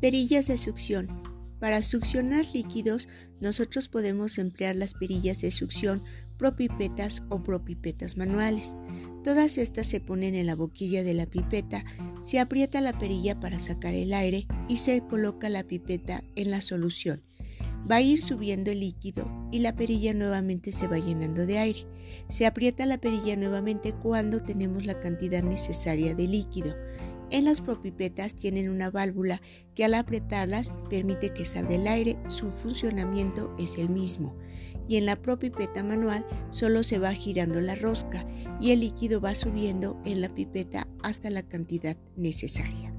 Perillas de succión. Para succionar líquidos, nosotros podemos emplear las perillas de succión propipetas o propipetas manuales. Todas estas se ponen en la boquilla de la pipeta, se aprieta la perilla para sacar el aire y se coloca la pipeta en la solución. Va a ir subiendo el líquido y la perilla nuevamente se va llenando de aire. Se aprieta la perilla nuevamente cuando tenemos la cantidad necesaria de líquido. En las propipetas tienen una válvula que al apretarlas permite que salga el aire, su funcionamiento es el mismo. Y en la propipeta manual solo se va girando la rosca y el líquido va subiendo en la pipeta hasta la cantidad necesaria.